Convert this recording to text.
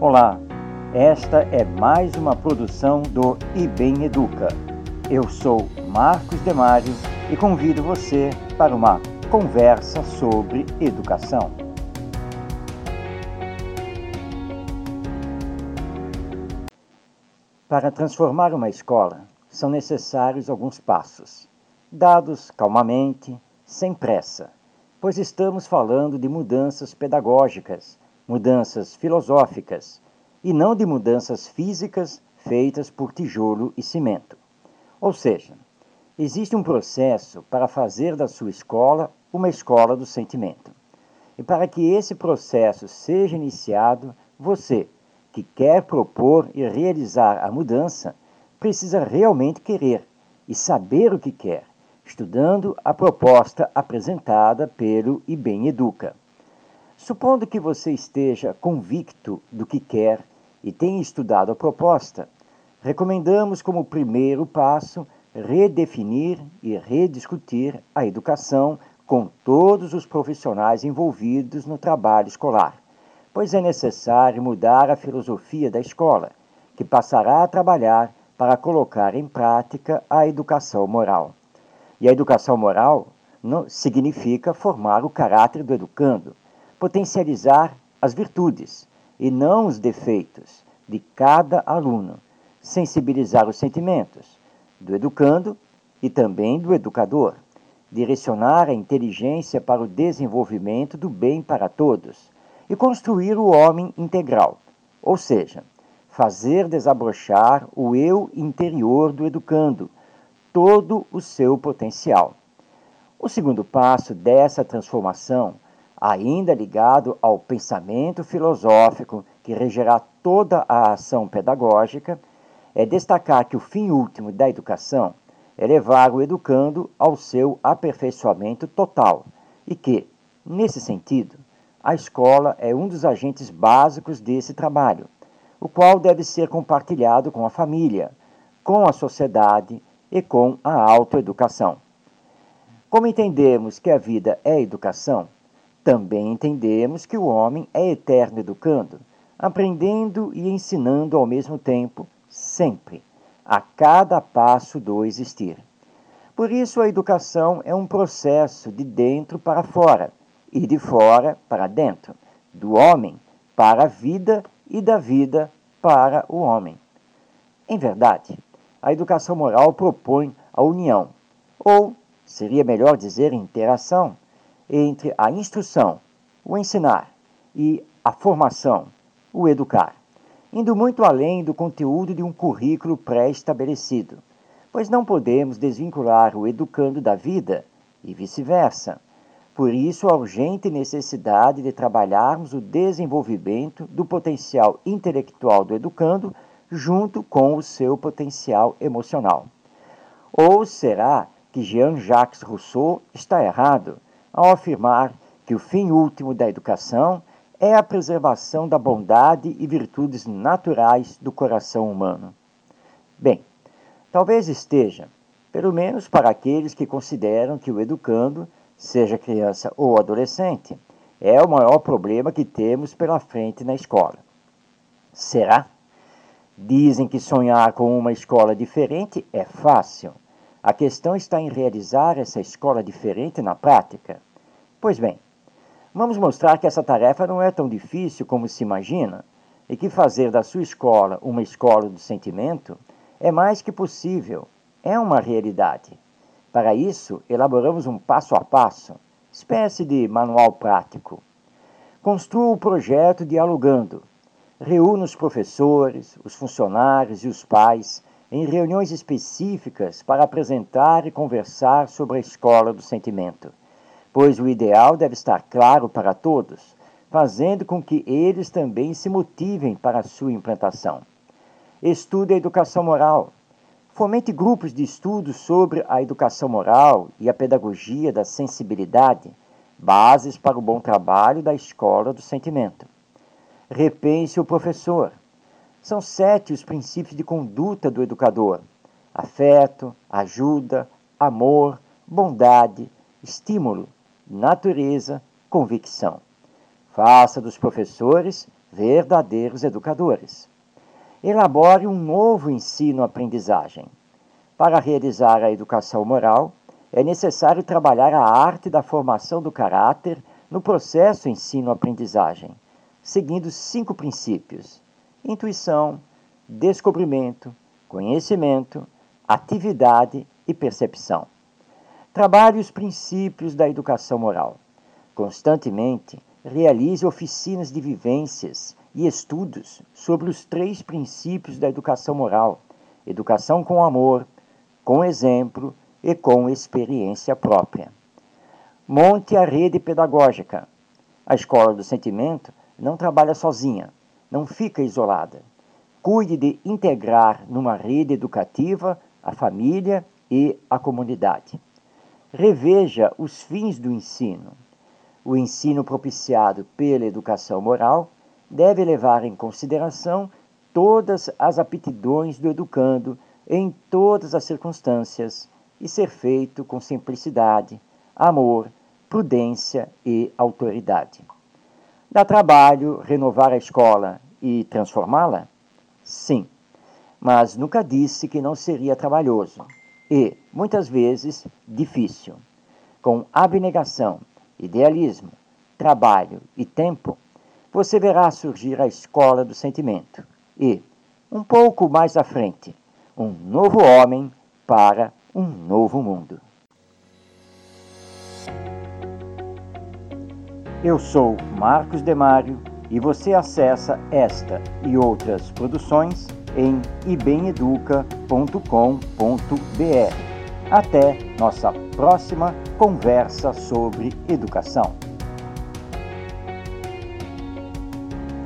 Olá, esta é mais uma produção do IBEM Educa. Eu sou Marcos Demário e convido você para uma conversa sobre educação. Para transformar uma escola, são necessários alguns passos, dados calmamente, sem pressa, pois estamos falando de mudanças pedagógicas mudanças filosóficas, e não de mudanças físicas feitas por tijolo e cimento. Ou seja, existe um processo para fazer da sua escola uma escola do sentimento. E para que esse processo seja iniciado, você, que quer propor e realizar a mudança, precisa realmente querer e saber o que quer, estudando a proposta apresentada pelo IBEM Educa. Supondo que você esteja convicto do que quer e tenha estudado a proposta, recomendamos como primeiro passo redefinir e rediscutir a educação com todos os profissionais envolvidos no trabalho escolar, pois é necessário mudar a filosofia da escola, que passará a trabalhar para colocar em prática a educação moral. E a educação moral não significa formar o caráter do educando, potencializar as virtudes e não os defeitos de cada aluno, sensibilizar os sentimentos do educando e também do educador, direcionar a inteligência para o desenvolvimento do bem para todos e construir o homem integral, ou seja, fazer desabrochar o eu interior do educando, todo o seu potencial. O segundo passo dessa transformação ainda ligado ao pensamento filosófico que regerá toda a ação pedagógica, é destacar que o fim último da educação é levar o educando ao seu aperfeiçoamento total e que, nesse sentido, a escola é um dos agentes básicos desse trabalho, o qual deve ser compartilhado com a família, com a sociedade e com a autoeducação. Como entendemos que a vida é educação, também entendemos que o homem é eterno educando, aprendendo e ensinando ao mesmo tempo, sempre, a cada passo do existir. Por isso, a educação é um processo de dentro para fora e de fora para dentro, do homem para a vida e da vida para o homem. Em verdade, a educação moral propõe a união, ou seria melhor dizer interação, entre a instrução, o ensinar, e a formação, o educar, indo muito além do conteúdo de um currículo pré-estabelecido, pois não podemos desvincular o educando da vida e vice-versa. Por isso, a urgente necessidade de trabalharmos o desenvolvimento do potencial intelectual do educando junto com o seu potencial emocional. Ou será que Jean-Jacques Rousseau está errado? ao afirmar que o fim último da educação é a preservação da bondade e virtudes naturais do coração humano. Bem, talvez esteja, pelo menos para aqueles que consideram que o educando, seja criança ou adolescente, é o maior problema que temos pela frente na escola. Será? Dizem que sonhar com uma escola diferente é fácil. A questão está em realizar essa escola diferente na prática. Pois bem, vamos mostrar que essa tarefa não é tão difícil como se imagina e que fazer da sua escola uma escola do sentimento é mais que possível, é uma realidade. Para isso, elaboramos um passo a passo, espécie de manual prático. Construa o projeto dialogando. Reúna os professores, os funcionários e os pais em reuniões específicas para apresentar e conversar sobre a escola do sentimento, pois o ideal deve estar claro para todos, fazendo com que eles também se motivem para a sua implantação. Estude a educação moral. Fomente grupos de estudos sobre a educação moral e a pedagogia da sensibilidade, bases para o bom trabalho da escola do sentimento. Repense o professor são sete os princípios de conduta do educador: afeto, ajuda, amor, bondade, estímulo, natureza, convicção. Faça dos professores verdadeiros educadores. Elabore um novo ensino-aprendizagem. Para realizar a educação moral, é necessário trabalhar a arte da formação do caráter no processo ensino-aprendizagem, seguindo cinco princípios: intuição, descobrimento, conhecimento, atividade e percepção. Trabalhe os princípios da educação moral. Constantemente realize oficinas de vivências e estudos sobre os três princípios da educação moral: educação com amor, com exemplo e com experiência própria. Monte a rede pedagógica. A escola do sentimento não trabalha sozinha, não fica isolada. Cuide de integrar numa rede educativa a família e a comunidade. Reveja os fins do ensino. O ensino propiciado pela educação moral deve levar em consideração todas as aptidões do educando em todas as circunstâncias e ser feito com simplicidade, amor, prudência e autoridade. Dá trabalho renovar a escola e transformá-la? Sim, mas nunca disse que não seria trabalhoso e, muitas vezes, difícil. Com abnegação, idealismo, trabalho e tempo, você verá surgir a escola do sentimento e, um pouco mais à frente, um novo homem para um novo mundo. Eu sou Marcos Demário e você acessa esta e outras produções em ibemeduca.com.br. Até nossa próxima conversa sobre educação.